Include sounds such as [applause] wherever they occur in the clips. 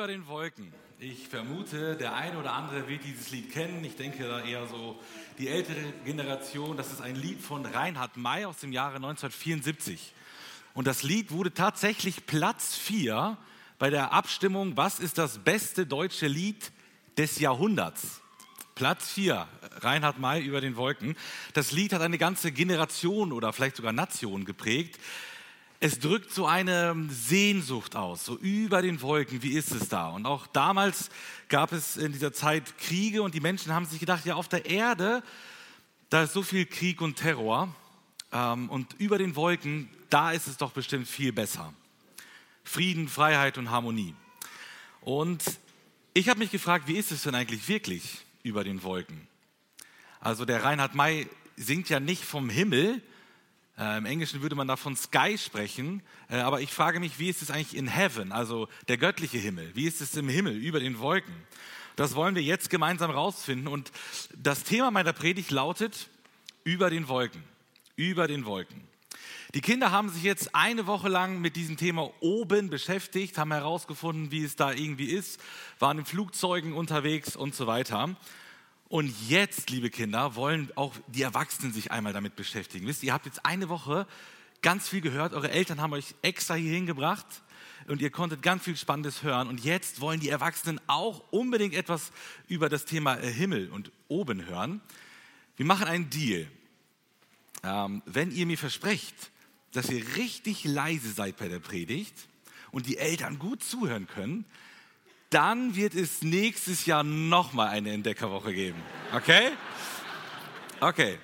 Über den Wolken. Ich vermute, der eine oder andere wird dieses Lied kennen. Ich denke da eher so die ältere Generation. Das ist ein Lied von Reinhard May aus dem Jahre 1974. Und das Lied wurde tatsächlich Platz 4 bei der Abstimmung, was ist das beste deutsche Lied des Jahrhunderts. Platz 4, Reinhard May über den Wolken. Das Lied hat eine ganze Generation oder vielleicht sogar Nation geprägt. Es drückt so eine Sehnsucht aus, so über den Wolken, wie ist es da? Und auch damals gab es in dieser Zeit Kriege und die Menschen haben sich gedacht, ja, auf der Erde, da ist so viel Krieg und Terror ähm, und über den Wolken, da ist es doch bestimmt viel besser. Frieden, Freiheit und Harmonie. Und ich habe mich gefragt, wie ist es denn eigentlich wirklich über den Wolken? Also der Reinhard May singt ja nicht vom Himmel, äh, Im Englischen würde man davon Sky sprechen, äh, aber ich frage mich, wie ist es eigentlich in Heaven, also der göttliche Himmel? Wie ist es im Himmel, über den Wolken? Das wollen wir jetzt gemeinsam rausfinden und das Thema meiner Predigt lautet über den Wolken, über den Wolken. Die Kinder haben sich jetzt eine Woche lang mit diesem Thema oben beschäftigt, haben herausgefunden, wie es da irgendwie ist, waren in Flugzeugen unterwegs und so weiter. Und jetzt, liebe Kinder, wollen auch die Erwachsenen sich einmal damit beschäftigen. Wisst ihr, ihr habt jetzt eine Woche ganz viel gehört, eure Eltern haben euch extra hier hingebracht und ihr konntet ganz viel Spannendes hören. Und jetzt wollen die Erwachsenen auch unbedingt etwas über das Thema äh, Himmel und oben hören. Wir machen einen Deal. Ähm, wenn ihr mir versprecht, dass ihr richtig leise seid bei der Predigt und die Eltern gut zuhören können, dann wird es nächstes Jahr nochmal eine Entdeckerwoche geben. Okay? Okay.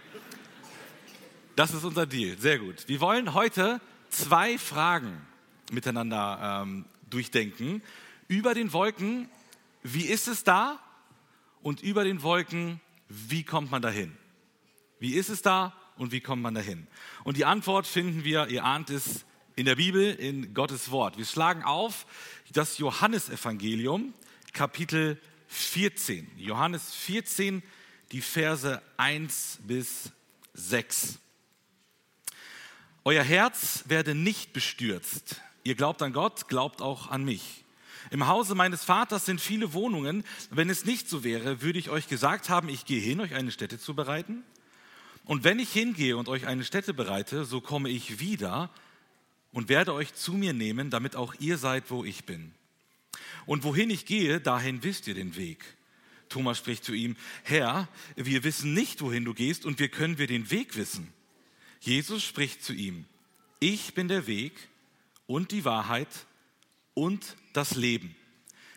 Das ist unser Deal. Sehr gut. Wir wollen heute zwei Fragen miteinander ähm, durchdenken. Über den Wolken, wie ist es da? Und über den Wolken, wie kommt man dahin? Wie ist es da und wie kommt man dahin? Und die Antwort finden wir, ihr ahnt es, in der Bibel, in Gottes Wort. Wir schlagen auf das Johannesevangelium, Kapitel 14. Johannes 14, die Verse 1 bis 6. Euer Herz werde nicht bestürzt. Ihr glaubt an Gott, glaubt auch an mich. Im Hause meines Vaters sind viele Wohnungen. Wenn es nicht so wäre, würde ich euch gesagt haben, ich gehe hin, euch eine Stätte zu bereiten. Und wenn ich hingehe und euch eine Stätte bereite, so komme ich wieder und werde euch zu mir nehmen, damit auch ihr seid, wo ich bin. Und wohin ich gehe, dahin wisst ihr den Weg. Thomas spricht zu ihm, Herr, wir wissen nicht, wohin du gehst und wie können wir den Weg wissen? Jesus spricht zu ihm, ich bin der Weg und die Wahrheit und das Leben.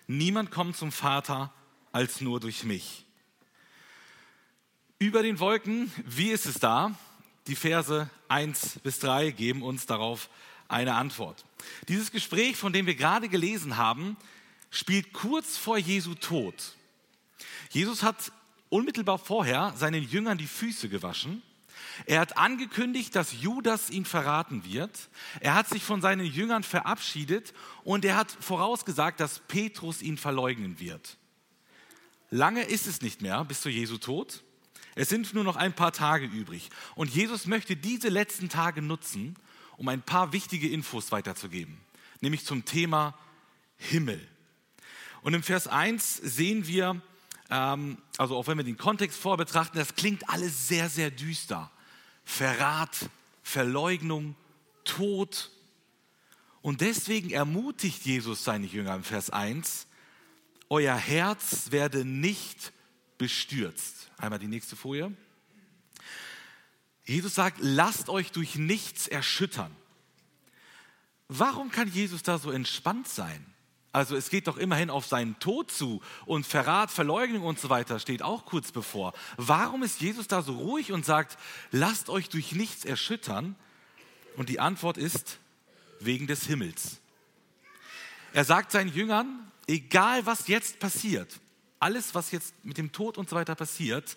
Niemand kommt zum Vater als nur durch mich. Über den Wolken, wie ist es da? Die Verse 1 bis 3 geben uns darauf eine Antwort. Dieses Gespräch, von dem wir gerade gelesen haben, spielt kurz vor Jesu Tod. Jesus hat unmittelbar vorher seinen Jüngern die Füße gewaschen. Er hat angekündigt, dass Judas ihn verraten wird. Er hat sich von seinen Jüngern verabschiedet und er hat vorausgesagt, dass Petrus ihn verleugnen wird. Lange ist es nicht mehr bis zu Jesu Tod. Es sind nur noch ein paar Tage übrig. Und Jesus möchte diese letzten Tage nutzen, um ein paar wichtige Infos weiterzugeben, nämlich zum Thema Himmel. Und im Vers 1 sehen wir, ähm, also auch wenn wir den Kontext vorbetrachten, das klingt alles sehr, sehr düster. Verrat, Verleugnung, Tod. Und deswegen ermutigt Jesus seine Jünger im Vers 1, euer Herz werde nicht bestürzt. Einmal die nächste Folie. Jesus sagt, lasst euch durch nichts erschüttern. Warum kann Jesus da so entspannt sein? Also es geht doch immerhin auf seinen Tod zu und Verrat, Verleugnung und so weiter steht auch kurz bevor. Warum ist Jesus da so ruhig und sagt, lasst euch durch nichts erschüttern? Und die Antwort ist, wegen des Himmels. Er sagt seinen Jüngern, egal was jetzt passiert, alles, was jetzt mit dem Tod und so weiter passiert,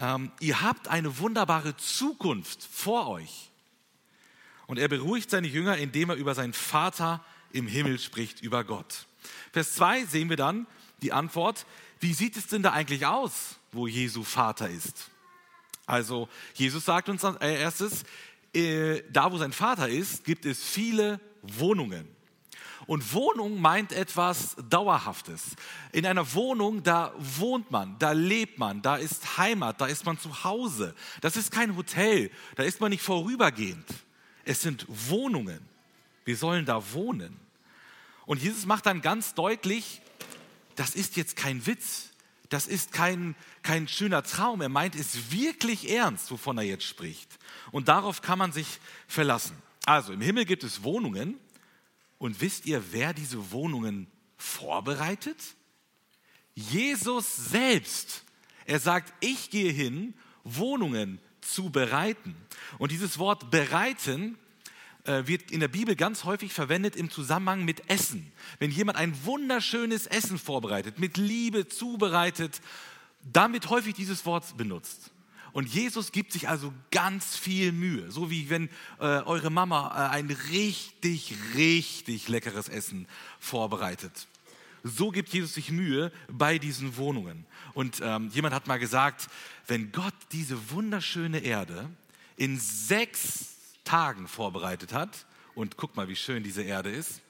ähm, ihr habt eine wunderbare Zukunft vor euch. Und er beruhigt seine Jünger, indem er über seinen Vater im Himmel spricht, über Gott. Vers 2 sehen wir dann die Antwort, wie sieht es denn da eigentlich aus, wo Jesu Vater ist? Also Jesus sagt uns als erstes, äh, da wo sein Vater ist, gibt es viele Wohnungen. Und Wohnung meint etwas Dauerhaftes. In einer Wohnung, da wohnt man, da lebt man, da ist Heimat, da ist man zu Hause. Das ist kein Hotel, da ist man nicht vorübergehend. Es sind Wohnungen. Wir sollen da wohnen. Und Jesus macht dann ganz deutlich, das ist jetzt kein Witz, das ist kein, kein schöner Traum. Er meint es wirklich ernst, wovon er jetzt spricht. Und darauf kann man sich verlassen. Also im Himmel gibt es Wohnungen. Und wisst ihr, wer diese Wohnungen vorbereitet? Jesus selbst. Er sagt, ich gehe hin, Wohnungen zu bereiten. Und dieses Wort bereiten äh, wird in der Bibel ganz häufig verwendet im Zusammenhang mit Essen. Wenn jemand ein wunderschönes Essen vorbereitet, mit Liebe zubereitet, damit häufig dieses Wort benutzt. Und Jesus gibt sich also ganz viel Mühe, so wie wenn äh, eure Mama äh, ein richtig, richtig leckeres Essen vorbereitet. So gibt Jesus sich Mühe bei diesen Wohnungen. Und ähm, jemand hat mal gesagt, wenn Gott diese wunderschöne Erde in sechs Tagen vorbereitet hat. Und guck mal, wie schön diese Erde ist.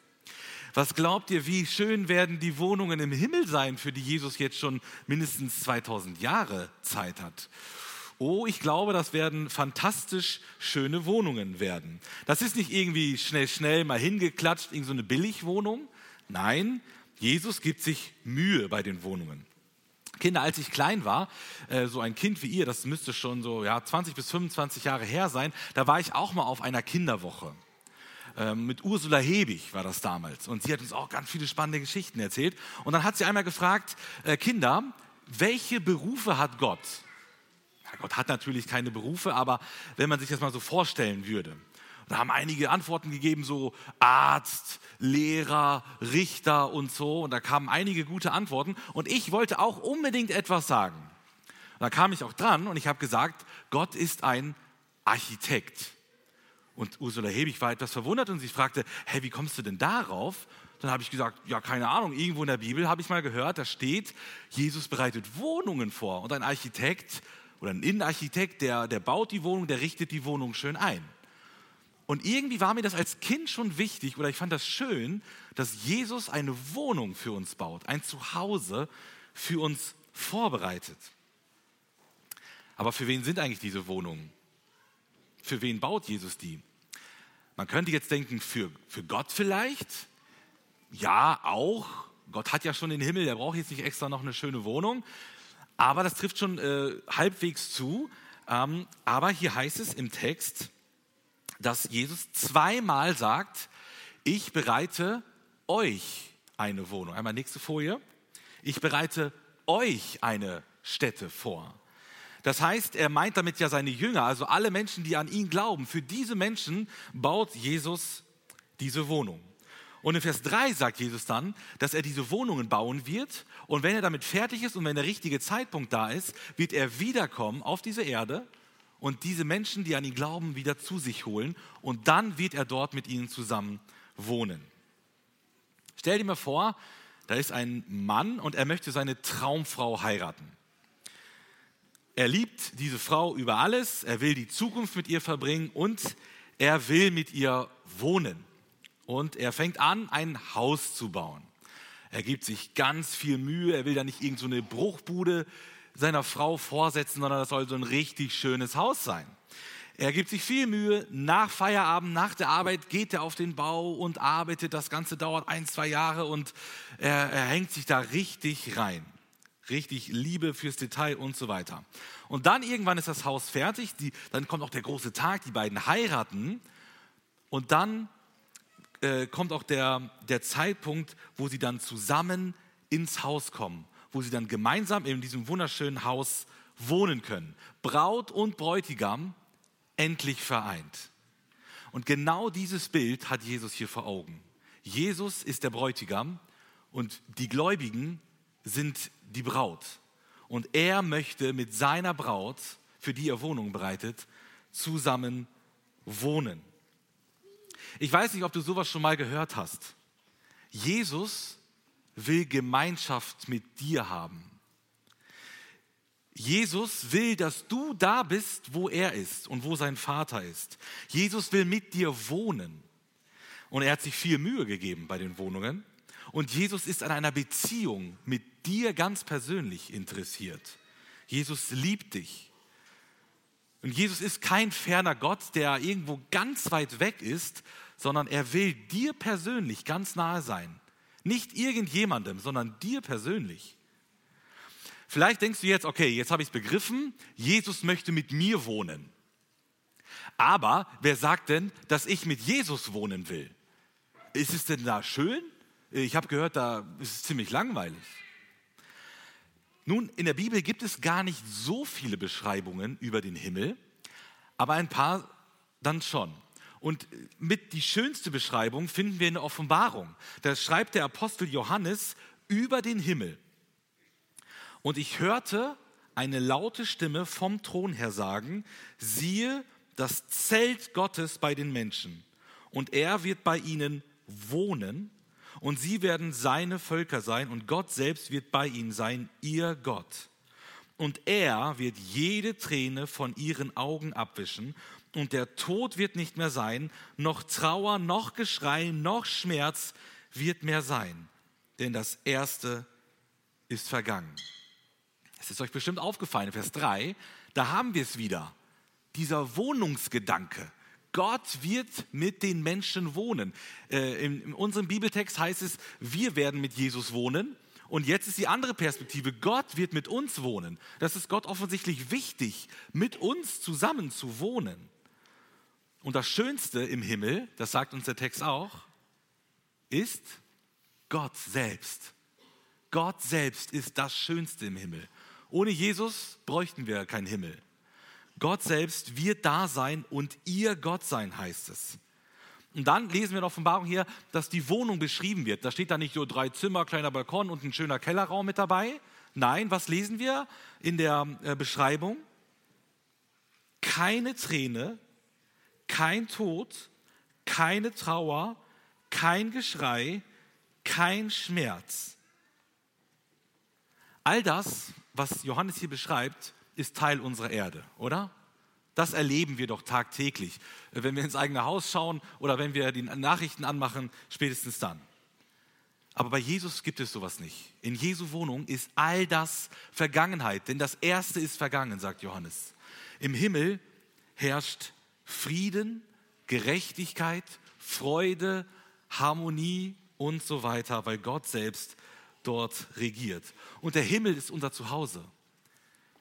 Was glaubt ihr, wie schön werden die Wohnungen im Himmel sein, für die Jesus jetzt schon mindestens 2000 Jahre Zeit hat? Oh, ich glaube, das werden fantastisch schöne Wohnungen werden. Das ist nicht irgendwie schnell, schnell mal hingeklatscht, irgendeine so eine Billigwohnung. Nein, Jesus gibt sich Mühe bei den Wohnungen. Kinder, als ich klein war, äh, so ein Kind wie ihr, das müsste schon so ja, 20 bis 25 Jahre her sein, da war ich auch mal auf einer Kinderwoche. Ähm, mit Ursula Hebig war das damals. Und sie hat uns auch ganz viele spannende Geschichten erzählt. Und dann hat sie einmal gefragt, äh, Kinder, welche Berufe hat Gott? Gott hat natürlich keine Berufe, aber wenn man sich das mal so vorstellen würde. Da haben einige Antworten gegeben, so Arzt, Lehrer, Richter und so. Und da kamen einige gute Antworten. Und ich wollte auch unbedingt etwas sagen. Und da kam ich auch dran und ich habe gesagt, Gott ist ein Architekt. Und Ursula Hebig war etwas verwundert und sie fragte, hey, wie kommst du denn darauf? Dann habe ich gesagt, ja, keine Ahnung, irgendwo in der Bibel habe ich mal gehört, da steht, Jesus bereitet Wohnungen vor. Und ein Architekt oder ein Innenarchitekt, der, der baut die Wohnung, der richtet die Wohnung schön ein. Und irgendwie war mir das als Kind schon wichtig oder ich fand das schön, dass Jesus eine Wohnung für uns baut, ein Zuhause für uns vorbereitet. Aber für wen sind eigentlich diese Wohnungen? Für wen baut Jesus die? Man könnte jetzt denken, für, für Gott vielleicht? Ja, auch. Gott hat ja schon den Himmel, der braucht jetzt nicht extra noch eine schöne Wohnung. Aber das trifft schon äh, halbwegs zu. Ähm, aber hier heißt es im Text, dass Jesus zweimal sagt, ich bereite euch eine Wohnung. Einmal nächste Folie. Ich bereite euch eine Stätte vor. Das heißt, er meint damit ja seine Jünger, also alle Menschen, die an ihn glauben. Für diese Menschen baut Jesus diese Wohnung. Und in Vers 3 sagt Jesus dann, dass er diese Wohnungen bauen wird und wenn er damit fertig ist und wenn der richtige Zeitpunkt da ist, wird er wiederkommen auf diese Erde und diese Menschen, die an ihn glauben, wieder zu sich holen und dann wird er dort mit ihnen zusammen wohnen. Stell dir mal vor, da ist ein Mann und er möchte seine Traumfrau heiraten. Er liebt diese Frau über alles, er will die Zukunft mit ihr verbringen und er will mit ihr wohnen. Und er fängt an, ein Haus zu bauen. Er gibt sich ganz viel Mühe, er will da nicht irgendeine so Bruchbude seiner Frau vorsetzen, sondern das soll so ein richtig schönes Haus sein. Er gibt sich viel Mühe. Nach Feierabend, nach der Arbeit geht er auf den Bau und arbeitet. Das Ganze dauert ein, zwei Jahre und er, er hängt sich da richtig rein. Richtig Liebe fürs Detail und so weiter. Und dann irgendwann ist das Haus fertig. Die, dann kommt auch der große Tag. Die beiden heiraten. Und dann äh, kommt auch der, der Zeitpunkt, wo sie dann zusammen ins Haus kommen wo sie dann gemeinsam in diesem wunderschönen Haus wohnen können. Braut und Bräutigam endlich vereint. Und genau dieses Bild hat Jesus hier vor Augen. Jesus ist der Bräutigam und die Gläubigen sind die Braut. Und er möchte mit seiner Braut, für die er Wohnung bereitet, zusammen wohnen. Ich weiß nicht, ob du sowas schon mal gehört hast. Jesus will Gemeinschaft mit dir haben. Jesus will, dass du da bist, wo er ist und wo sein Vater ist. Jesus will mit dir wohnen. Und er hat sich viel Mühe gegeben bei den Wohnungen. Und Jesus ist an einer Beziehung mit dir ganz persönlich interessiert. Jesus liebt dich. Und Jesus ist kein ferner Gott, der irgendwo ganz weit weg ist, sondern er will dir persönlich ganz nahe sein. Nicht irgendjemandem, sondern dir persönlich. Vielleicht denkst du jetzt, okay, jetzt habe ich es begriffen, Jesus möchte mit mir wohnen. Aber wer sagt denn, dass ich mit Jesus wohnen will? Ist es denn da schön? Ich habe gehört, da ist es ziemlich langweilig. Nun, in der Bibel gibt es gar nicht so viele Beschreibungen über den Himmel, aber ein paar dann schon. Und mit die schönste Beschreibung finden wir in der Offenbarung. Da schreibt der Apostel Johannes über den Himmel. Und ich hörte eine laute Stimme vom Thron her sagen, siehe das Zelt Gottes bei den Menschen. Und er wird bei ihnen wohnen und sie werden seine Völker sein und Gott selbst wird bei ihnen sein, ihr Gott. Und er wird jede Träne von ihren Augen abwischen und der Tod wird nicht mehr sein, noch Trauer, noch Geschrei, noch Schmerz wird mehr sein, denn das Erste ist vergangen. Es ist euch bestimmt aufgefallen, Vers 3, da haben wir es wieder, dieser Wohnungsgedanke. Gott wird mit den Menschen wohnen. Äh, in, in unserem Bibeltext heißt es, wir werden mit Jesus wohnen. Und jetzt ist die andere Perspektive, Gott wird mit uns wohnen. Das ist Gott offensichtlich wichtig, mit uns zusammen zu wohnen. Und das Schönste im Himmel, das sagt uns der Text auch, ist Gott selbst. Gott selbst ist das Schönste im Himmel. Ohne Jesus bräuchten wir keinen Himmel. Gott selbst wird da sein und ihr Gott sein, heißt es. Und dann lesen wir in der Offenbarung hier, dass die Wohnung beschrieben wird. Da steht da nicht nur drei Zimmer, kleiner Balkon und ein schöner Kellerraum mit dabei. Nein, was lesen wir in der äh, Beschreibung? Keine Träne, kein Tod, keine Trauer, kein Geschrei, kein Schmerz. All das, was Johannes hier beschreibt, ist Teil unserer Erde, oder? Das erleben wir doch tagtäglich, wenn wir ins eigene Haus schauen oder wenn wir die Nachrichten anmachen, spätestens dann. Aber bei Jesus gibt es sowas nicht. In Jesu Wohnung ist all das Vergangenheit, denn das Erste ist vergangen, sagt Johannes. Im Himmel herrscht Frieden, Gerechtigkeit, Freude, Harmonie und so weiter, weil Gott selbst dort regiert. Und der Himmel ist unser Zuhause.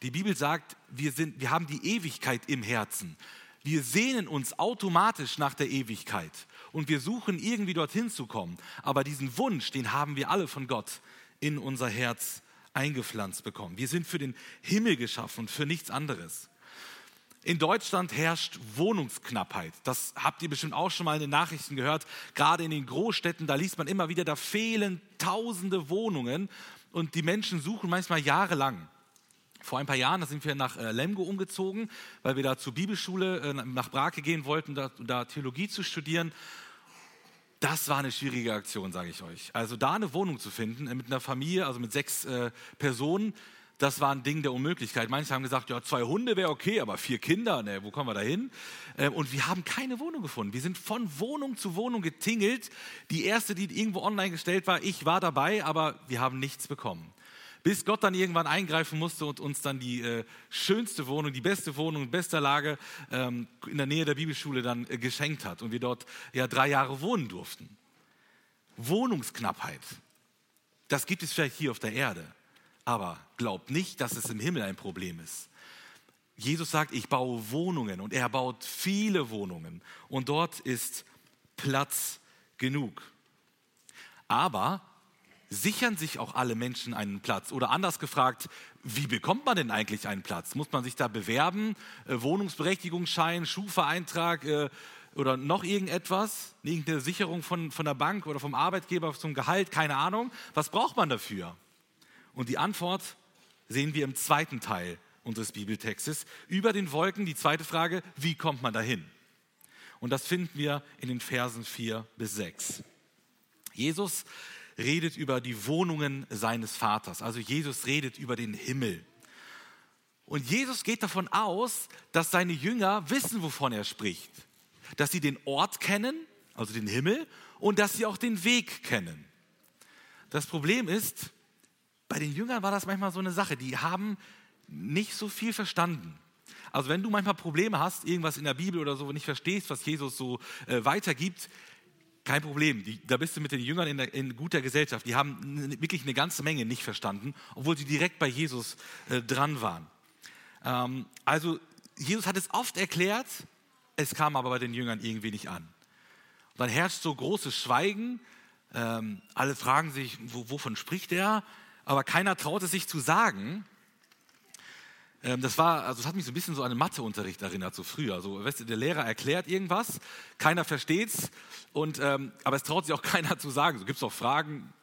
Die Bibel sagt, wir, sind, wir haben die Ewigkeit im Herzen. Wir sehnen uns automatisch nach der Ewigkeit und wir suchen irgendwie dorthin zu kommen. Aber diesen Wunsch, den haben wir alle von Gott in unser Herz eingepflanzt bekommen. Wir sind für den Himmel geschaffen und für nichts anderes. In Deutschland herrscht Wohnungsknappheit. Das habt ihr bestimmt auch schon mal in den Nachrichten gehört. Gerade in den Großstädten, da liest man immer wieder, da fehlen tausende Wohnungen und die Menschen suchen manchmal jahrelang. Vor ein paar Jahren, da sind wir nach äh, Lemgo umgezogen, weil wir da zur Bibelschule äh, nach Brake gehen wollten, da, da Theologie zu studieren. Das war eine schwierige Aktion, sage ich euch. Also da eine Wohnung zu finden äh, mit einer Familie, also mit sechs äh, Personen, das war ein Ding der Unmöglichkeit. Manche haben gesagt, ja, zwei Hunde wäre okay, aber vier Kinder, ne, wo kommen wir da hin? Ähm, und wir haben keine Wohnung gefunden. Wir sind von Wohnung zu Wohnung getingelt. Die erste, die irgendwo online gestellt war, ich war dabei, aber wir haben nichts bekommen. Bis Gott dann irgendwann eingreifen musste und uns dann die äh, schönste Wohnung, die beste Wohnung in bester Lage ähm, in der Nähe der Bibelschule dann äh, geschenkt hat und wir dort ja drei Jahre wohnen durften. Wohnungsknappheit, das gibt es vielleicht hier auf der Erde, aber glaubt nicht, dass es im Himmel ein Problem ist. Jesus sagt, ich baue Wohnungen und er baut viele Wohnungen und dort ist Platz genug. Aber sichern sich auch alle Menschen einen Platz? Oder anders gefragt, wie bekommt man denn eigentlich einen Platz? Muss man sich da bewerben? Äh, Wohnungsberechtigungsschein, Schufa-Eintrag äh, oder noch irgendetwas? Irgendeine Sicherung von, von der Bank oder vom Arbeitgeber zum Gehalt? Keine Ahnung. Was braucht man dafür? Und die Antwort sehen wir im zweiten Teil unseres Bibeltextes. Über den Wolken die zweite Frage, wie kommt man dahin? Und das finden wir in den Versen 4 bis 6. Jesus redet über die Wohnungen seines Vaters. Also Jesus redet über den Himmel. Und Jesus geht davon aus, dass seine Jünger wissen, wovon er spricht. Dass sie den Ort kennen, also den Himmel, und dass sie auch den Weg kennen. Das Problem ist, bei den Jüngern war das manchmal so eine Sache, die haben nicht so viel verstanden. Also wenn du manchmal Probleme hast, irgendwas in der Bibel oder so nicht verstehst, was Jesus so äh, weitergibt, kein Problem. Die, da bist du mit den Jüngern in, der, in, guter Gesellschaft. Die haben wirklich eine ganze Menge nicht verstanden, obwohl sie direkt bei Jesus äh, dran waren. Ähm, also Jesus hat es oft erklärt, es kam aber bei den Jüngern irgendwie nicht an. Und dann herrscht so großes Schweigen. Ähm, alle fragen sich, wo, wovon spricht er? Aber keiner traut es sich zu sagen. Ähm, das war, also das hat mich so ein bisschen so an den Matheunterricht erinnert, so früher. Also, weißt du, der Lehrer erklärt irgendwas, keiner versteht's, und, ähm, aber es traut sich auch [laughs] keiner zu sagen. So gibt es auch Fragen,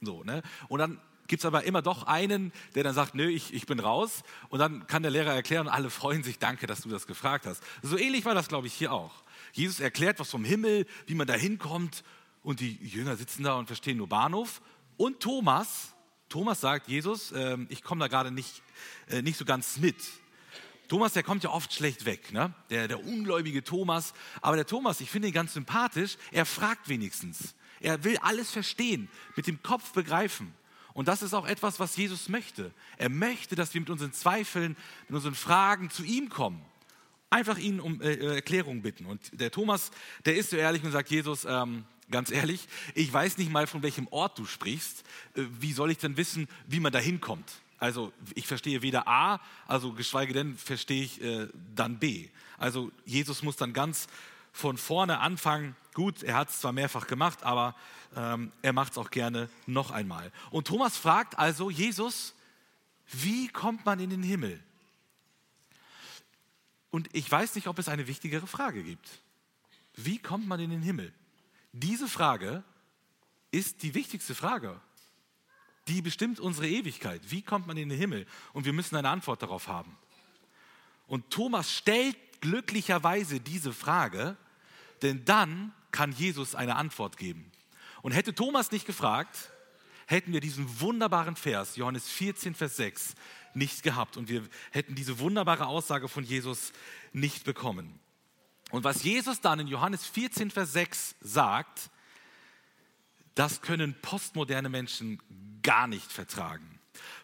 so, ne? Und dann gibt es aber immer doch einen, der dann sagt, nö, ich, ich bin raus. Und dann kann der Lehrer erklären und alle freuen sich, danke, dass du das gefragt hast. So ähnlich war das, glaube ich, hier auch. Jesus erklärt was vom Himmel, wie man da hinkommt und die Jünger sitzen da und verstehen nur Bahnhof. Und Thomas, Thomas sagt, Jesus, äh, ich komme da gerade nicht, äh, nicht so ganz mit. Thomas, der kommt ja oft schlecht weg, ne? der, der ungläubige Thomas. Aber der Thomas, ich finde ihn ganz sympathisch, er fragt wenigstens. Er will alles verstehen, mit dem Kopf begreifen. Und das ist auch etwas, was Jesus möchte. Er möchte, dass wir mit unseren Zweifeln, mit unseren Fragen zu ihm kommen. Einfach ihn um äh, äh Erklärung bitten. Und der Thomas, der ist so ehrlich und sagt, Jesus, ähm, ganz ehrlich, ich weiß nicht mal, von welchem Ort du sprichst. Äh, wie soll ich denn wissen, wie man da hinkommt? Also ich verstehe weder A, also geschweige denn verstehe ich äh, dann B. Also Jesus muss dann ganz von vorne anfangen. Gut, er hat es zwar mehrfach gemacht, aber ähm, er macht es auch gerne noch einmal. Und Thomas fragt also Jesus, wie kommt man in den Himmel? Und ich weiß nicht, ob es eine wichtigere Frage gibt. Wie kommt man in den Himmel? Diese Frage ist die wichtigste Frage. Die bestimmt unsere Ewigkeit. Wie kommt man in den Himmel? Und wir müssen eine Antwort darauf haben. Und Thomas stellt glücklicherweise diese Frage, denn dann kann Jesus eine Antwort geben. Und hätte Thomas nicht gefragt, hätten wir diesen wunderbaren Vers, Johannes 14, Vers 6, nicht gehabt und wir hätten diese wunderbare Aussage von Jesus nicht bekommen. Und was Jesus dann in Johannes 14, Vers 6 sagt, das können postmoderne Menschen gar nicht vertragen.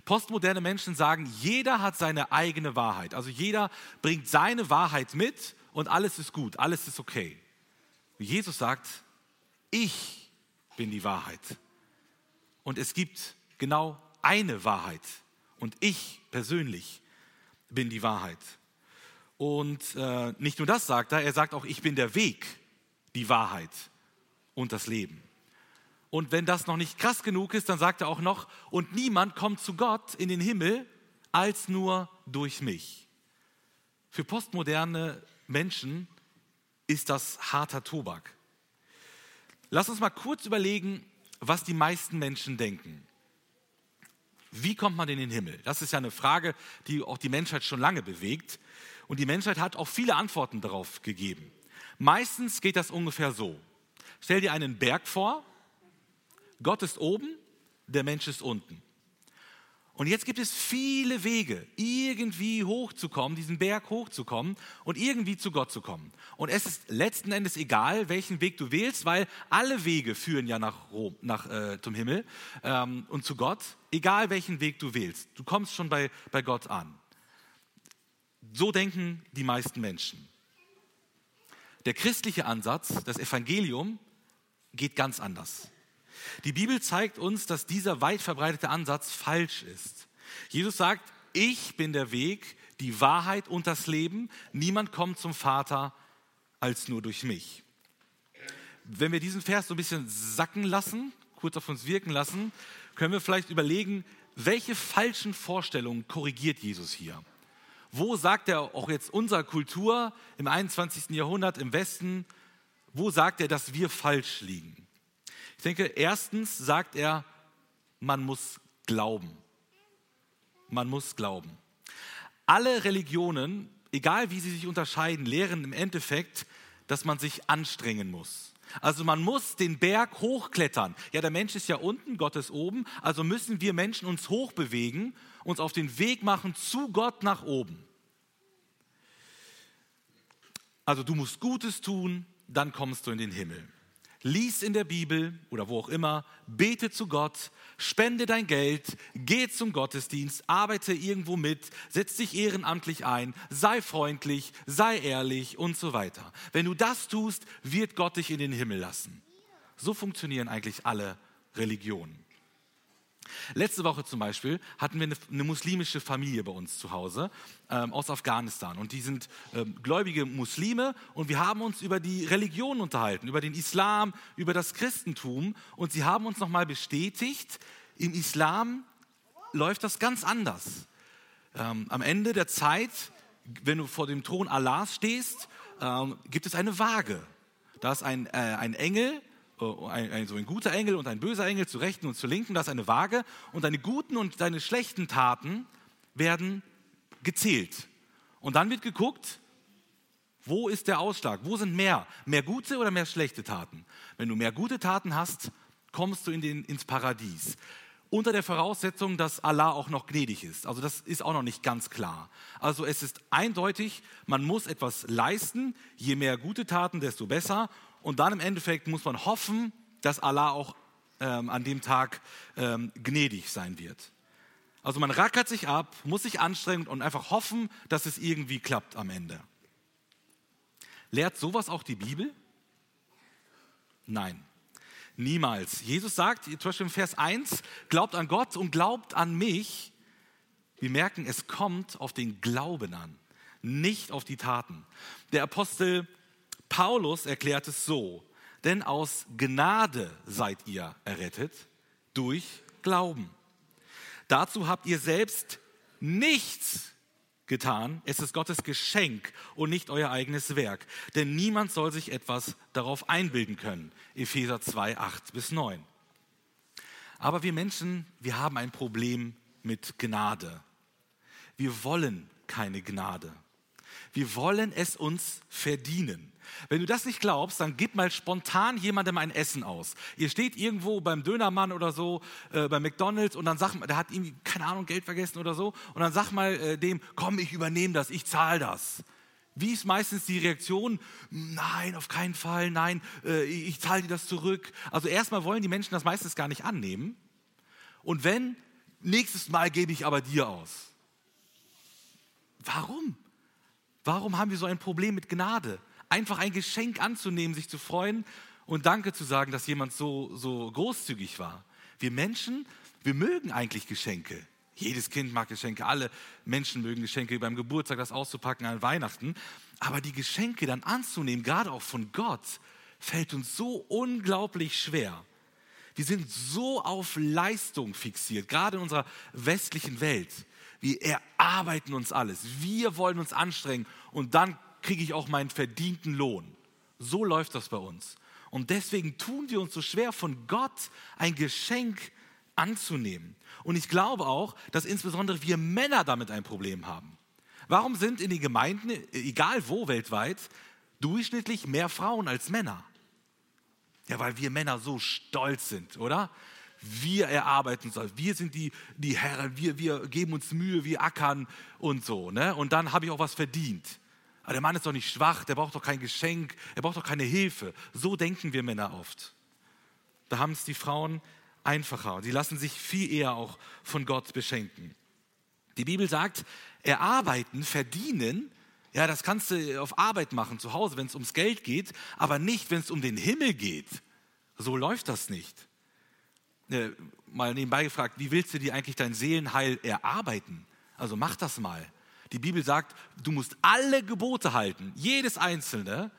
Postmoderne Menschen sagen, jeder hat seine eigene Wahrheit. Also jeder bringt seine Wahrheit mit und alles ist gut, alles ist okay. Jesus sagt, ich bin die Wahrheit. Und es gibt genau eine Wahrheit. Und ich persönlich bin die Wahrheit. Und äh, nicht nur das sagt er, er sagt auch, ich bin der Weg, die Wahrheit und das Leben. Und wenn das noch nicht krass genug ist, dann sagt er auch noch, und niemand kommt zu Gott in den Himmel als nur durch mich. Für postmoderne Menschen ist das harter Tobak. Lass uns mal kurz überlegen, was die meisten Menschen denken. Wie kommt man in den Himmel? Das ist ja eine Frage, die auch die Menschheit schon lange bewegt. Und die Menschheit hat auch viele Antworten darauf gegeben. Meistens geht das ungefähr so. Stell dir einen Berg vor, Gott ist oben, der Mensch ist unten. Und jetzt gibt es viele Wege, irgendwie hochzukommen, diesen Berg hochzukommen und irgendwie zu Gott zu kommen. Und es ist letzten Endes egal, welchen Weg du wählst, weil alle Wege führen ja nach Rom, nach, äh, zum Himmel ähm, und zu Gott, egal welchen Weg du wählst. Du kommst schon bei, bei Gott an. So denken die meisten Menschen. Der christliche Ansatz, das Evangelium, geht ganz anders. Die Bibel zeigt uns, dass dieser weit verbreitete Ansatz falsch ist. Jesus sagt, ich bin der Weg, die Wahrheit und das Leben. Niemand kommt zum Vater als nur durch mich. Wenn wir diesen Vers so ein bisschen sacken lassen, kurz auf uns wirken lassen, können wir vielleicht überlegen, welche falschen Vorstellungen korrigiert Jesus hier? Wo sagt er auch jetzt unserer Kultur im 21. Jahrhundert im Westen, wo sagt er, dass wir falsch liegen? Ich denke, erstens sagt er, man muss glauben. man muss glauben. Alle Religionen, egal wie sie sich unterscheiden, lehren im Endeffekt, dass man sich anstrengen muss. Also man muss den Berg hochklettern. Ja, der Mensch ist ja unten, Gott ist oben. Also müssen wir Menschen uns hochbewegen, uns auf den Weg machen zu Gott nach oben. Also du musst Gutes tun, dann kommst du in den Himmel lies in der Bibel oder wo auch immer, bete zu Gott, spende dein Geld, geh zum Gottesdienst, arbeite irgendwo mit, setz dich ehrenamtlich ein, sei freundlich, sei ehrlich und so weiter. Wenn du das tust, wird Gott dich in den Himmel lassen. So funktionieren eigentlich alle Religionen. Letzte Woche zum Beispiel hatten wir eine, eine muslimische Familie bei uns zu Hause ähm, aus Afghanistan. Und die sind ähm, gläubige Muslime und wir haben uns über die Religion unterhalten, über den Islam, über das Christentum. Und sie haben uns nochmal bestätigt, im Islam läuft das ganz anders. Ähm, am Ende der Zeit, wenn du vor dem Thron Allahs stehst, ähm, gibt es eine Waage. Da ist ein, äh, ein Engel, ein, ein, so ein guter Engel und ein böser Engel zu rechten und zu linken, da ist eine Waage und deine guten und deine schlechten Taten werden gezählt. Und dann wird geguckt, wo ist der Ausschlag? Wo sind mehr? Mehr gute oder mehr schlechte Taten? Wenn du mehr gute Taten hast, kommst du in den, ins Paradies. Unter der Voraussetzung, dass Allah auch noch gnädig ist. Also das ist auch noch nicht ganz klar. Also es ist eindeutig, man muss etwas leisten. Je mehr gute Taten, desto besser. Und dann im Endeffekt muss man hoffen, dass Allah auch ähm, an dem Tag ähm, gnädig sein wird. Also man rackert sich ab, muss sich anstrengen und einfach hoffen, dass es irgendwie klappt am Ende. Lehrt sowas auch die Bibel? Nein, niemals. Jesus sagt, zum Beispiel im Vers 1, glaubt an Gott und glaubt an mich. Wir merken, es kommt auf den Glauben an, nicht auf die Taten. Der Apostel Paulus erklärt es so, denn aus Gnade seid ihr errettet durch Glauben. Dazu habt ihr selbst nichts getan. Es ist Gottes Geschenk und nicht euer eigenes Werk. Denn niemand soll sich etwas darauf einbilden können. Epheser 2, 8 bis 9. Aber wir Menschen, wir haben ein Problem mit Gnade. Wir wollen keine Gnade. Wir wollen es uns verdienen. Wenn du das nicht glaubst, dann gib mal spontan jemandem ein Essen aus. Ihr steht irgendwo beim Dönermann oder so, äh, bei McDonalds und dann sag mal, der hat irgendwie, keine Ahnung, Geld vergessen oder so. Und dann sag mal äh, dem, komm, ich übernehme das, ich zahle das. Wie ist meistens die Reaktion? Nein, auf keinen Fall, nein, äh, ich zahle dir das zurück. Also erstmal wollen die Menschen das meistens gar nicht annehmen. Und wenn, nächstes Mal gebe ich aber dir aus. Warum? Warum haben wir so ein Problem mit Gnade? einfach ein Geschenk anzunehmen, sich zu freuen und Danke zu sagen, dass jemand so, so großzügig war. Wir Menschen, wir mögen eigentlich Geschenke. Jedes Kind mag Geschenke, alle Menschen mögen Geschenke, beim Geburtstag das auszupacken an Weihnachten. Aber die Geschenke dann anzunehmen, gerade auch von Gott, fällt uns so unglaublich schwer. Wir sind so auf Leistung fixiert, gerade in unserer westlichen Welt. Wir erarbeiten uns alles. Wir wollen uns anstrengen und dann kriege ich auch meinen verdienten Lohn. So läuft das bei uns. Und deswegen tun wir uns so schwer, von Gott ein Geschenk anzunehmen. Und ich glaube auch, dass insbesondere wir Männer damit ein Problem haben. Warum sind in den Gemeinden, egal wo weltweit, durchschnittlich mehr Frauen als Männer? Ja, weil wir Männer so stolz sind, oder? Wir erarbeiten uns, wir sind die, die Herren, wir, wir geben uns Mühe, wir ackern und so. Ne? Und dann habe ich auch was verdient. Aber der Mann ist doch nicht schwach, der braucht doch kein Geschenk, er braucht doch keine Hilfe. So denken wir Männer oft. Da haben es die Frauen einfacher. Sie lassen sich viel eher auch von Gott beschenken. Die Bibel sagt, erarbeiten, verdienen, ja, das kannst du auf Arbeit machen, zu Hause, wenn es ums Geld geht, aber nicht, wenn es um den Himmel geht. So läuft das nicht. Äh, mal nebenbei gefragt, wie willst du dir eigentlich dein Seelenheil erarbeiten? Also mach das mal. Die Bibel sagt, du musst alle Gebote halten, jedes einzelne,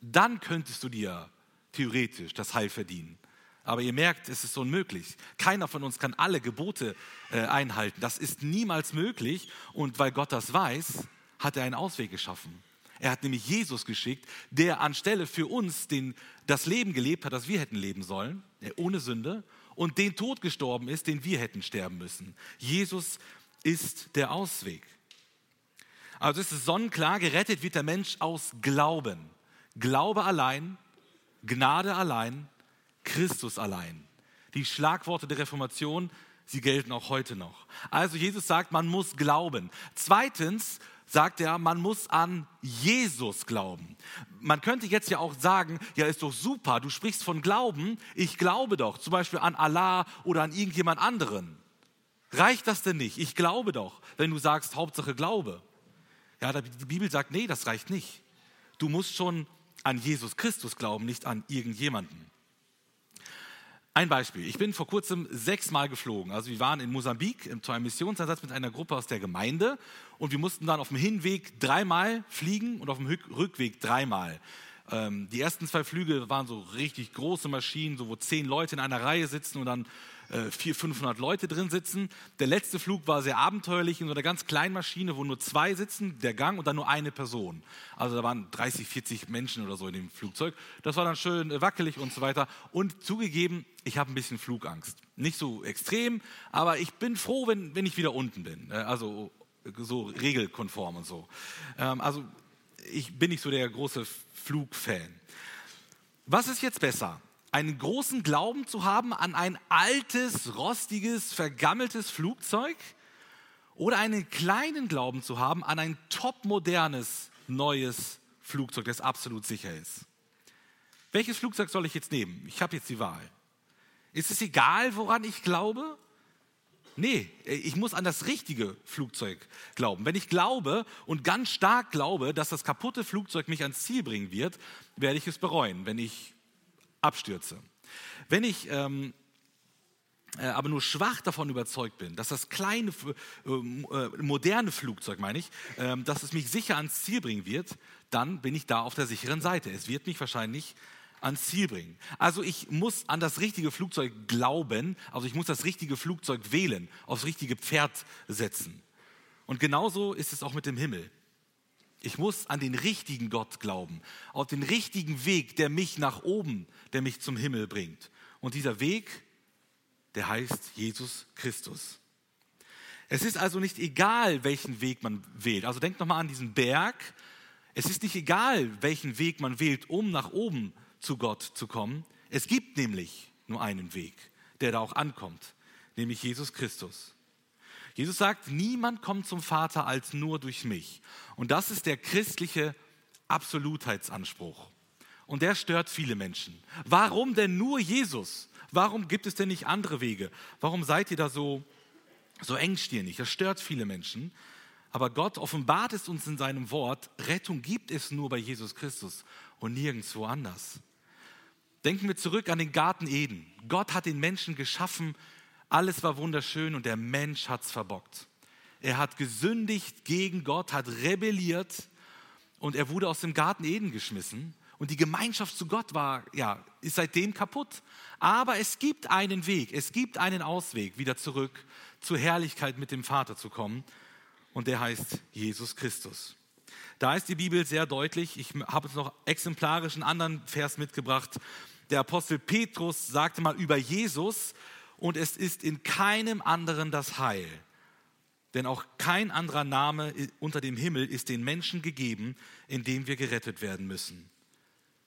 dann könntest du dir theoretisch das Heil verdienen. Aber ihr merkt, es ist unmöglich. Keiner von uns kann alle Gebote äh, einhalten. Das ist niemals möglich. Und weil Gott das weiß, hat er einen Ausweg geschaffen. Er hat nämlich Jesus geschickt, der anstelle für uns den, das Leben gelebt hat, das wir hätten leben sollen, ohne Sünde, und den Tod gestorben ist, den wir hätten sterben müssen. Jesus ist der Ausweg. Also es ist sonnenklar, gerettet wird der Mensch aus Glauben. Glaube allein, Gnade allein, Christus allein. Die Schlagworte der Reformation, sie gelten auch heute noch. Also Jesus sagt, man muss glauben. Zweitens sagt er, man muss an Jesus glauben. Man könnte jetzt ja auch sagen, ja ist doch super, du sprichst von Glauben, ich glaube doch, zum Beispiel an Allah oder an irgendjemand anderen. Reicht das denn nicht? Ich glaube doch, wenn du sagst, Hauptsache Glaube. Ja, die Bibel sagt, nee, das reicht nicht. Du musst schon an Jesus Christus glauben, nicht an irgendjemanden. Ein Beispiel. Ich bin vor kurzem sechsmal geflogen. Also wir waren in Mosambik zu einem Missionseinsatz mit einer Gruppe aus der Gemeinde und wir mussten dann auf dem Hinweg dreimal fliegen und auf dem Rückweg dreimal. Ähm, die ersten zwei Flüge waren so richtig große Maschinen, so wo zehn Leute in einer Reihe sitzen und dann 400, äh, 500 Leute drin sitzen. Der letzte Flug war sehr abenteuerlich in so einer ganz kleinen Maschine, wo nur zwei sitzen, der Gang und dann nur eine Person. Also da waren 30, 40 Menschen oder so in dem Flugzeug. Das war dann schön äh, wackelig und so weiter. Und zugegeben, ich habe ein bisschen Flugangst. Nicht so extrem, aber ich bin froh, wenn, wenn ich wieder unten bin. Äh, also so regelkonform und so. Ähm, also ich bin nicht so der große Flugfan. Was ist jetzt besser? Einen großen Glauben zu haben an ein altes, rostiges, vergammeltes Flugzeug oder einen kleinen Glauben zu haben an ein topmodernes, neues Flugzeug, das absolut sicher ist. Welches Flugzeug soll ich jetzt nehmen? Ich habe jetzt die Wahl. Ist es egal, woran ich glaube? Nee, ich muss an das richtige Flugzeug glauben. Wenn ich glaube und ganz stark glaube, dass das kaputte Flugzeug mich ans Ziel bringen wird, werde ich es bereuen, wenn ich abstürze. Wenn ich ähm, äh, aber nur schwach davon überzeugt bin, dass das kleine, äh, äh, moderne Flugzeug, meine ich, äh, dass es mich sicher ans Ziel bringen wird, dann bin ich da auf der sicheren Seite. Es wird mich wahrscheinlich ans Ziel bringen. Also ich muss an das richtige Flugzeug glauben, also ich muss das richtige Flugzeug wählen, aufs richtige Pferd setzen. Und genauso ist es auch mit dem Himmel. Ich muss an den richtigen Gott glauben, auf den richtigen Weg, der mich nach oben, der mich zum Himmel bringt. Und dieser Weg, der heißt Jesus Christus. Es ist also nicht egal, welchen Weg man wählt. Also denkt nochmal an diesen Berg. Es ist nicht egal, welchen Weg man wählt, um nach oben zu Gott zu kommen. Es gibt nämlich nur einen Weg, der da auch ankommt, nämlich Jesus Christus. Jesus sagt, niemand kommt zum Vater als nur durch mich. Und das ist der christliche Absolutheitsanspruch. Und der stört viele Menschen. Warum denn nur Jesus? Warum gibt es denn nicht andere Wege? Warum seid ihr da so, so engstirnig? Das stört viele Menschen. Aber Gott offenbart es uns in seinem Wort, Rettung gibt es nur bei Jesus Christus und nirgendwo anders. Denken wir zurück an den Garten Eden. Gott hat den Menschen geschaffen alles war wunderschön und der Mensch hat es verbockt. Er hat gesündigt gegen Gott, hat rebelliert und er wurde aus dem Garten Eden geschmissen. Und die Gemeinschaft zu Gott war, ja, ist seitdem kaputt. Aber es gibt einen Weg, es gibt einen Ausweg, wieder zurück zur Herrlichkeit mit dem Vater zu kommen. Und der heißt Jesus Christus. Da ist die Bibel sehr deutlich. Ich habe jetzt noch exemplarisch einen anderen Vers mitgebracht. Der Apostel Petrus sagte mal über Jesus, und es ist in keinem anderen das Heil. Denn auch kein anderer Name unter dem Himmel ist den Menschen gegeben, in dem wir gerettet werden müssen.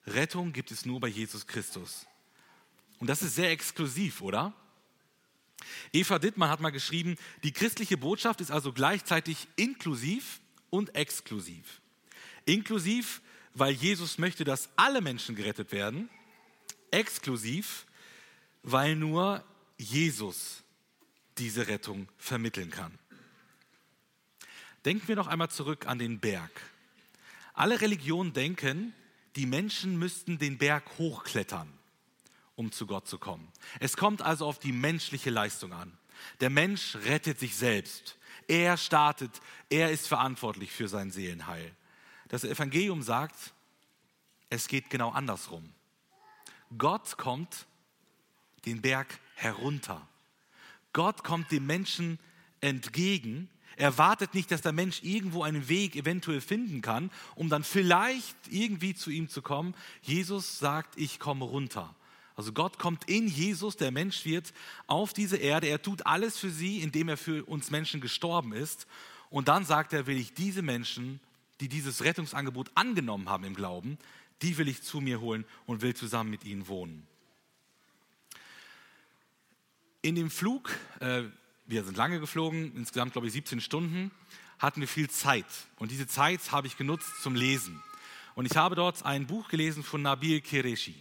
Rettung gibt es nur bei Jesus Christus. Und das ist sehr exklusiv, oder? Eva Dittmann hat mal geschrieben, die christliche Botschaft ist also gleichzeitig inklusiv und exklusiv. Inklusiv, weil Jesus möchte, dass alle Menschen gerettet werden. Exklusiv, weil nur Jesus diese Rettung vermitteln kann. Denken wir noch einmal zurück an den Berg. Alle Religionen denken, die Menschen müssten den Berg hochklettern, um zu Gott zu kommen. Es kommt also auf die menschliche Leistung an. Der Mensch rettet sich selbst. Er startet, er ist verantwortlich für sein Seelenheil. Das Evangelium sagt, es geht genau andersrum. Gott kommt den Berg herunter. Gott kommt dem Menschen entgegen. Er wartet nicht, dass der Mensch irgendwo einen Weg eventuell finden kann, um dann vielleicht irgendwie zu ihm zu kommen. Jesus sagt, ich komme runter. Also Gott kommt in Jesus, der Mensch wird, auf diese Erde. Er tut alles für sie, indem er für uns Menschen gestorben ist. Und dann sagt er, will ich diese Menschen, die dieses Rettungsangebot angenommen haben im Glauben, die will ich zu mir holen und will zusammen mit ihnen wohnen. In dem Flug, äh, wir sind lange geflogen, insgesamt glaube ich 17 Stunden, hatten wir viel Zeit. Und diese Zeit habe ich genutzt zum Lesen. Und ich habe dort ein Buch gelesen von Nabil Qureshi.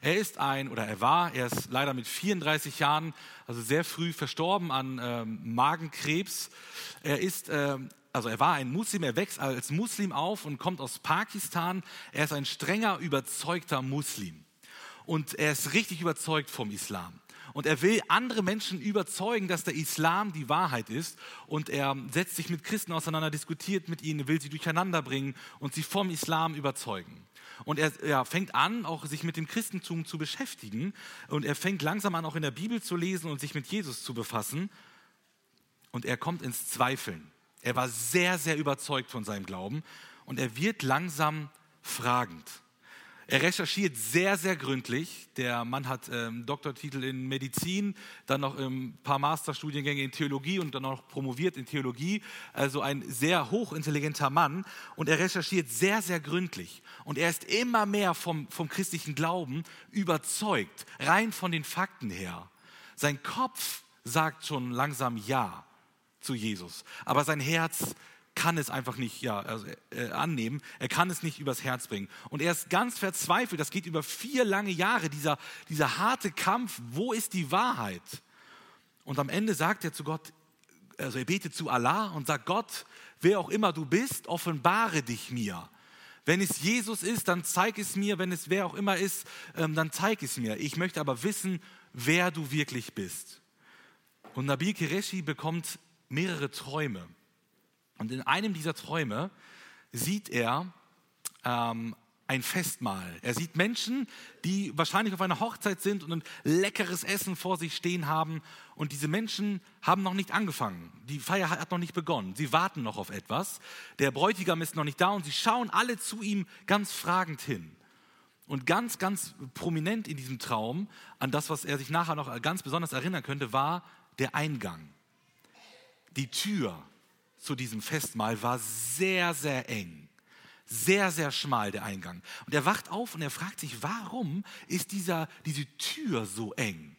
Er ist ein, oder er war, er ist leider mit 34 Jahren, also sehr früh verstorben an ähm, Magenkrebs. Er ist, ähm, also er war ein Muslim, er wächst als Muslim auf und kommt aus Pakistan. Er ist ein strenger, überzeugter Muslim. Und er ist richtig überzeugt vom Islam. Und er will andere Menschen überzeugen, dass der Islam die Wahrheit ist. Und er setzt sich mit Christen auseinander, diskutiert mit ihnen, will sie durcheinander bringen und sie vom Islam überzeugen. Und er, er, fängt an, auch sich mit dem Christentum zu beschäftigen. Und er fängt langsam an, auch in der Bibel zu lesen und sich mit Jesus zu befassen. Und er kommt ins Zweifeln. Er war sehr, sehr überzeugt von seinem Glauben. Und er wird langsam fragend. Er recherchiert sehr, sehr gründlich. Der Mann hat ähm, Doktortitel in Medizin, dann noch ein paar Masterstudiengänge in Theologie und dann noch promoviert in Theologie. Also ein sehr hochintelligenter Mann. Und er recherchiert sehr, sehr gründlich. Und er ist immer mehr vom, vom christlichen Glauben überzeugt, rein von den Fakten her. Sein Kopf sagt schon langsam Ja zu Jesus, aber sein Herz kann es einfach nicht ja, also, äh, annehmen. Er kann es nicht übers Herz bringen. Und er ist ganz verzweifelt. Das geht über vier lange Jahre, dieser, dieser harte Kampf. Wo ist die Wahrheit? Und am Ende sagt er zu Gott, also er betet zu Allah und sagt, Gott, wer auch immer du bist, offenbare dich mir. Wenn es Jesus ist, dann zeig es mir. Wenn es wer auch immer ist, ähm, dann zeig es mir. Ich möchte aber wissen, wer du wirklich bist. Und Nabil Qureshi bekommt mehrere Träume. Und in einem dieser Träume sieht er ähm, ein Festmahl. Er sieht Menschen, die wahrscheinlich auf einer Hochzeit sind und ein leckeres Essen vor sich stehen haben. Und diese Menschen haben noch nicht angefangen. Die Feier hat noch nicht begonnen. Sie warten noch auf etwas. Der Bräutigam ist noch nicht da und sie schauen alle zu ihm ganz fragend hin. Und ganz, ganz prominent in diesem Traum, an das, was er sich nachher noch ganz besonders erinnern könnte, war der Eingang. Die Tür zu diesem Festmahl war sehr, sehr eng. Sehr, sehr schmal der Eingang. Und er wacht auf und er fragt sich, warum ist dieser, diese Tür so eng?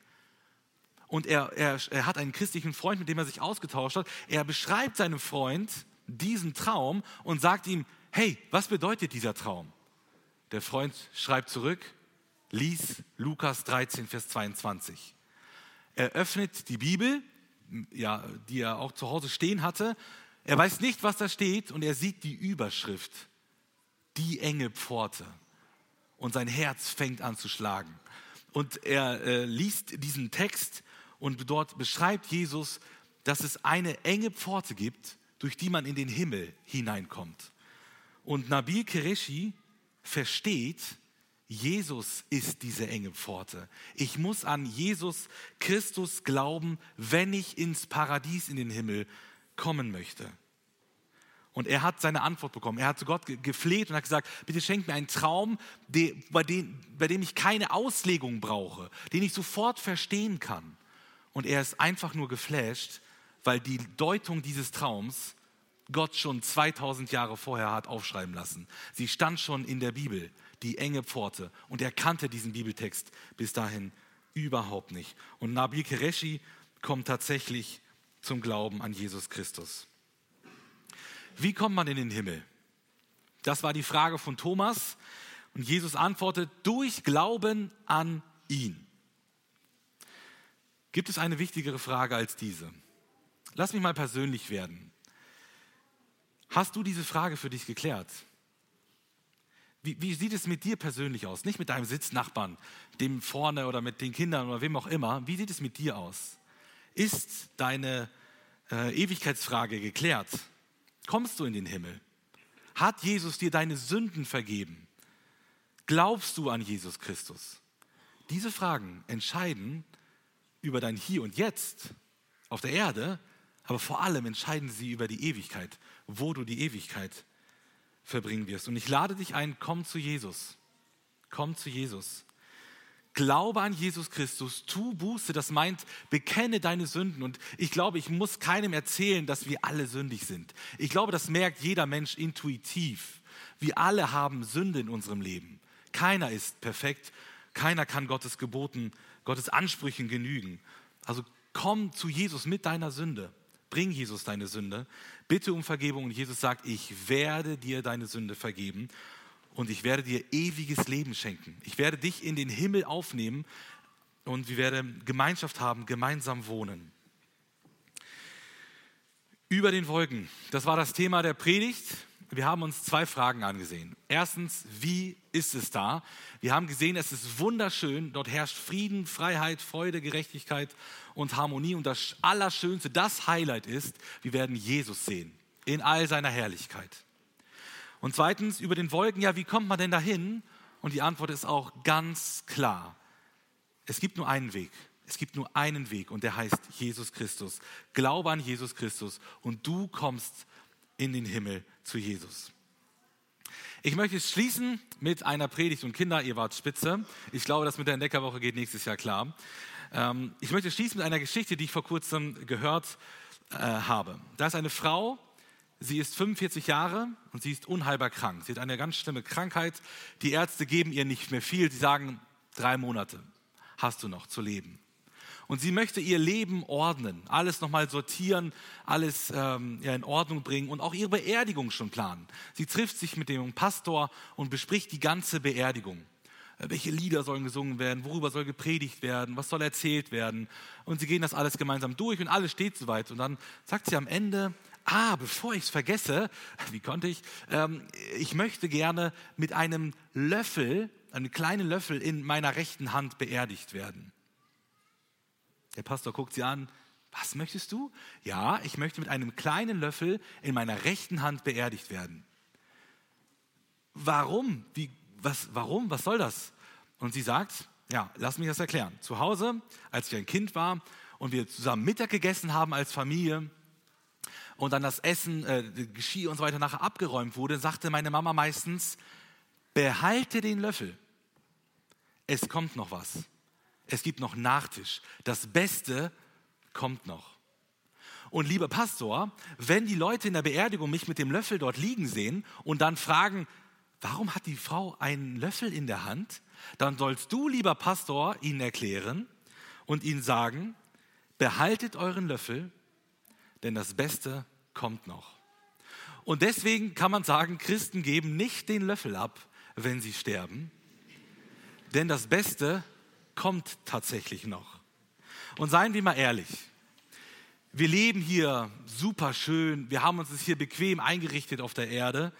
Und er, er, er hat einen christlichen Freund, mit dem er sich ausgetauscht hat. Er beschreibt seinem Freund diesen Traum und sagt ihm, hey, was bedeutet dieser Traum? Der Freund schreibt zurück, lies Lukas 13, Vers 22. Er öffnet die Bibel, ja, die er auch zu Hause stehen hatte, er weiß nicht, was da steht und er sieht die Überschrift, die enge Pforte. Und sein Herz fängt an zu schlagen. Und er äh, liest diesen Text und dort beschreibt Jesus, dass es eine enge Pforte gibt, durch die man in den Himmel hineinkommt. Und Nabil Kereshi versteht, Jesus ist diese enge Pforte. Ich muss an Jesus Christus glauben, wenn ich ins Paradies in den Himmel kommen möchte. Und er hat seine Antwort bekommen. Er hat zu Gott gefleht und hat gesagt, bitte schenk mir einen Traum, bei dem, ich keine Auslegung brauche, den ich sofort verstehen kann. Und er ist einfach nur geflasht, weil die Deutung dieses Traums Gott schon 2000 Jahre vorher hat aufschreiben lassen. Sie stand schon in der Bibel, die enge Pforte. Und er kannte diesen Bibeltext bis dahin überhaupt nicht. Und Nabil Kereshi kommt tatsächlich zum Glauben an Jesus Christus. Wie kommt man in den Himmel? Das war die Frage von Thomas. Und Jesus antwortet, durch Glauben an ihn. Gibt es eine wichtigere Frage als diese? Lass mich mal persönlich werden. Hast du diese Frage für dich geklärt? Wie, wie, sieht es mit dir persönlich aus? Nicht mit deinem Sitznachbarn, dem vorne oder mit den Kindern oder wem auch immer. Wie sieht es mit dir aus? Ist deine äh, Ewigkeitsfrage geklärt? Kommst du in den Himmel? Hat Jesus dir deine Sünden vergeben? Glaubst du an Jesus Christus? Diese Fragen entscheiden über dein Hier und Jetzt auf der Erde, aber vor allem entscheiden sie über die Ewigkeit, wo du die Ewigkeit verbringen wirst. Und ich lade dich ein, komm zu Jesus. Komm zu Jesus. Glaube an Jesus Christus, tu Buße, das meint, bekenne deine Sünden. Und ich glaube, ich muss keinem erzählen, dass wir alle sündig sind. Ich glaube, das merkt jeder Mensch intuitiv. Wir alle haben Sünde in unserem Leben. Keiner ist perfekt, keiner kann Gottes Geboten, Gottes Ansprüchen genügen. Also komm zu Jesus mit deiner Sünde. Bring Jesus deine Sünde. Bitte um Vergebung. Und Jesus sagt, ich werde dir deine Sünde vergeben und ich werde dir ewiges Leben schenken. Ich werde dich in den Himmel aufnehmen und wir werden Gemeinschaft haben, gemeinsam wohnen. Über den Wolken, das war das Thema der Predigt. Wir haben uns zwei Fragen angesehen. Erstens, wie ist es da? Wir haben gesehen, es ist wunderschön. Dort herrscht Frieden, Freiheit, Freude, Gerechtigkeit und Harmonie. Und das Allerschönste, das Highlight ist, wir werden Jesus sehen in all seiner Herrlichkeit. Und zweitens, über den Wolken, ja, wie kommt man denn dahin? Und die Antwort ist auch ganz klar. Es gibt nur einen Weg. Es gibt nur einen Weg und der heißt Jesus Christus. Glaube an Jesus Christus und du kommst in den Himmel zu Jesus. Ich möchte schließen mit einer Predigt und Kinder, ihr wart spitze. Ich glaube, das mit der Entdeckerwoche geht nächstes Jahr klar. Ähm, ich möchte schließen mit einer Geschichte, die ich vor kurzem gehört äh, habe. Da ist eine Frau, Sie ist 45 Jahre und sie ist unheilbar krank. Sie hat eine ganz schlimme Krankheit. Die Ärzte geben ihr nicht mehr viel. Sie sagen, drei Monate hast du noch zu leben. Und sie möchte ihr Leben ordnen, alles nochmal sortieren, alles ähm, ja, in Ordnung bringen und auch ihre Beerdigung schon planen. Sie trifft sich mit dem Pastor und bespricht die ganze Beerdigung. Äh, welche Lieder sollen gesungen werden? Worüber soll gepredigt werden? Was soll erzählt werden? Und sie gehen das alles gemeinsam durch und alles steht soweit. Und dann sagt sie am Ende, ah, bevor ich es vergesse, [laughs] wie konnte ich, ähm, ich möchte gerne mit einem Löffel, einem kleinen Löffel in meiner rechten Hand beerdigt werden. Der Pastor guckt sie an, was möchtest du? Ja, ich möchte mit einem kleinen Löffel in meiner rechten Hand beerdigt werden. Warum? Wie, was, warum? Was soll das? Und sie sagt, ja, lass mich das erklären. Zu Hause, als ich ein Kind war und wir zusammen Mittag gegessen haben als Familie, und dann das Essen, äh, Geschirr und so weiter nachher abgeräumt wurde, sagte meine Mama meistens, behalte den Löffel. Es kommt noch was. Es gibt noch Nachtisch. Das Beste kommt noch. Und lieber Pastor, wenn die Leute in der Beerdigung mich mit dem Löffel dort liegen sehen und dann fragen, warum hat die Frau einen Löffel in der Hand, dann sollst du, lieber Pastor, ihnen erklären und ihnen sagen, behaltet euren Löffel, denn das Beste kommt noch. Und deswegen kann man sagen, Christen geben nicht den Löffel ab, wenn sie sterben, denn das Beste kommt tatsächlich noch. Und seien wir mal ehrlich, wir leben hier super schön, wir haben uns hier bequem eingerichtet auf der Erde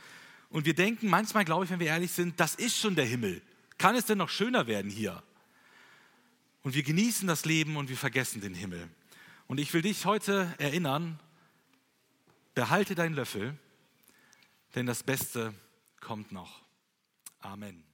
und wir denken manchmal, glaube ich, wenn wir ehrlich sind, das ist schon der Himmel. Kann es denn noch schöner werden hier? Und wir genießen das Leben und wir vergessen den Himmel. Und ich will dich heute erinnern, behalte deinen Löffel, denn das Beste kommt noch. Amen.